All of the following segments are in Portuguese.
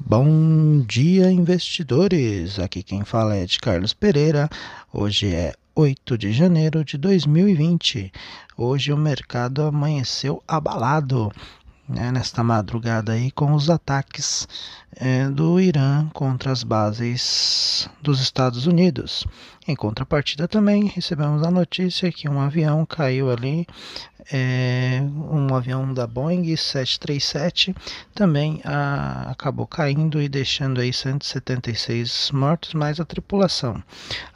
Bom dia, investidores! Aqui quem fala é de Carlos Pereira. Hoje é 8 de janeiro de 2020. Hoje o mercado amanheceu abalado né, nesta madrugada aí com os ataques é, do Irã contra as bases dos Estados Unidos. Em contrapartida também recebemos a notícia que um avião caiu ali, é, um avião da Boeing 737 também a, acabou caindo e deixando aí 176 mortos mais a tripulação.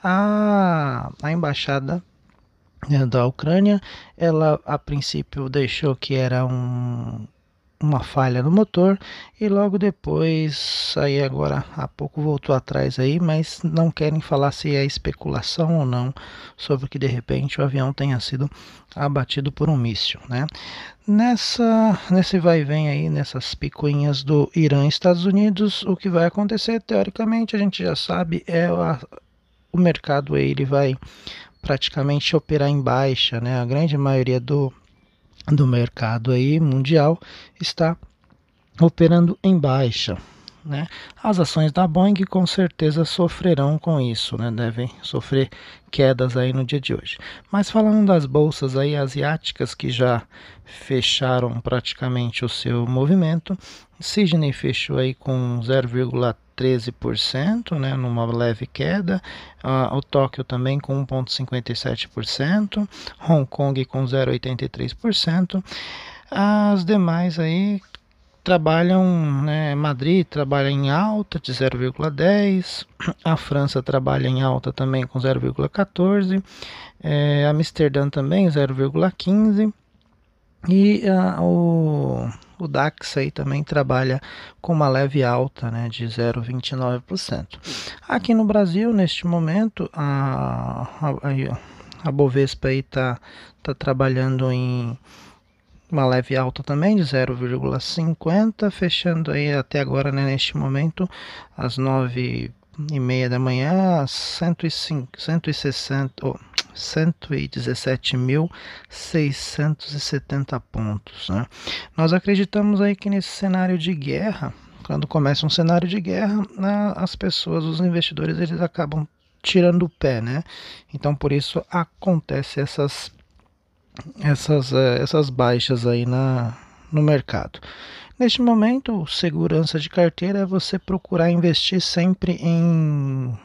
A, a embaixada né, da Ucrânia, ela a princípio deixou que era um, uma falha no motor e logo depois aí agora há pouco voltou atrás aí, mas não querem falar se é especulação ou não sobre que de repente o avião tenha sido abatido por um míssil, né? Nessa nesse vai e vem aí nessas picuinhas do Irã e Estados Unidos, o que vai acontecer teoricamente a gente já sabe é a, o mercado ele vai praticamente operar em baixa, né? A grande maioria do do mercado aí mundial está operando em baixa. Né? As ações da Boeing com certeza sofrerão com isso, né? devem sofrer quedas aí no dia de hoje. Mas falando das bolsas aí asiáticas que já fecharam praticamente o seu movimento, Sydney fechou aí com 0,13%, né, numa leve queda. Uh, o Tóquio também com 1,57%, Hong Kong com 0,83%. As demais aí trabalham, né, Madrid trabalha em alta de 0,10, a França trabalha em alta também com 0,14, é, Amsterdã também 0,15 e uh, o, o DAX aí também trabalha com uma leve alta né, de 0,29%. Aqui no Brasil, neste momento, a, a, a Bovespa está tá trabalhando em uma leve alta também de 0,50, fechando aí até agora, né, neste momento, às 9 e meia da manhã, 105, 160, oh, 117.670 pontos. Né? Nós acreditamos aí que nesse cenário de guerra, quando começa um cenário de guerra, né, as pessoas, os investidores, eles acabam tirando o pé, né? Então por isso acontece essas essas, eh, essas baixas aí na, no mercado. Neste momento, segurança de carteira é você procurar investir sempre em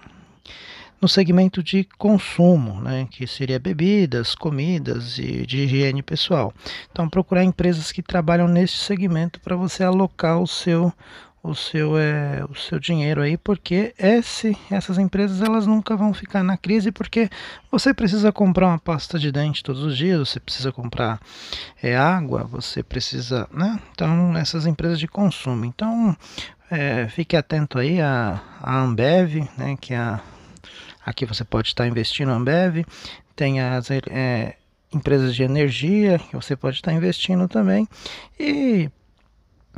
no segmento de consumo, né, que seria bebidas, comidas e de higiene pessoal. Então, procurar empresas que trabalham nesse segmento para você alocar o seu o seu é o seu dinheiro aí porque esse essas empresas elas nunca vão ficar na crise porque você precisa comprar uma pasta de dente todos os dias você precisa comprar é, água você precisa né então essas empresas de consumo então é, fique atento aí a, a Ambev né que é a, aqui você pode estar investindo na Ambev tem as é, empresas de energia que você pode estar investindo também e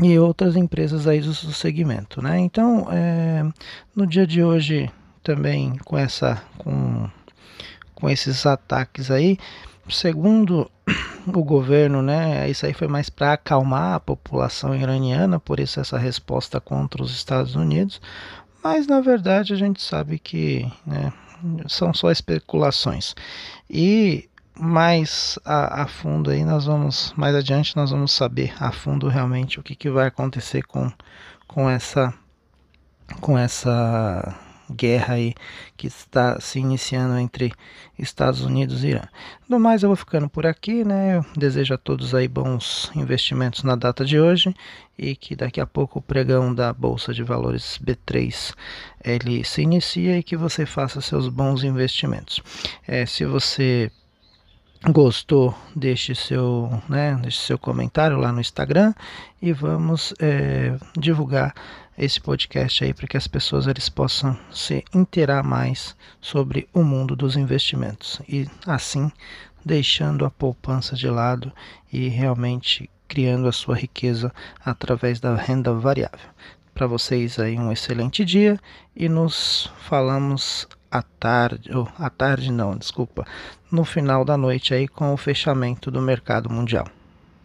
e outras empresas aí do segmento, né? Então, é, no dia de hoje também com essa com, com esses ataques aí, segundo o governo, né? Isso aí foi mais para acalmar a população iraniana, por isso essa resposta contra os Estados Unidos. Mas na verdade a gente sabe que né, são só especulações. E mais a, a, fundo aí nós vamos mais adiante nós vamos saber a fundo realmente o que, que vai acontecer com, com essa com essa guerra aí que está se iniciando entre Estados Unidos e Irã. No mais eu vou ficando por aqui, né? Eu desejo a todos aí bons investimentos na data de hoje e que daqui a pouco o pregão da Bolsa de Valores B3 ele se inicia e que você faça seus bons investimentos. É, se você gostou, deixe seu, né, deixe seu comentário lá no Instagram e vamos é, divulgar esse podcast aí para que as pessoas eles possam se inteirar mais sobre o mundo dos investimentos e assim deixando a poupança de lado e realmente criando a sua riqueza através da renda variável. Para vocês aí um excelente dia e nos falamos à tarde, ou à tarde não, desculpa, no final da noite aí com o fechamento do mercado mundial.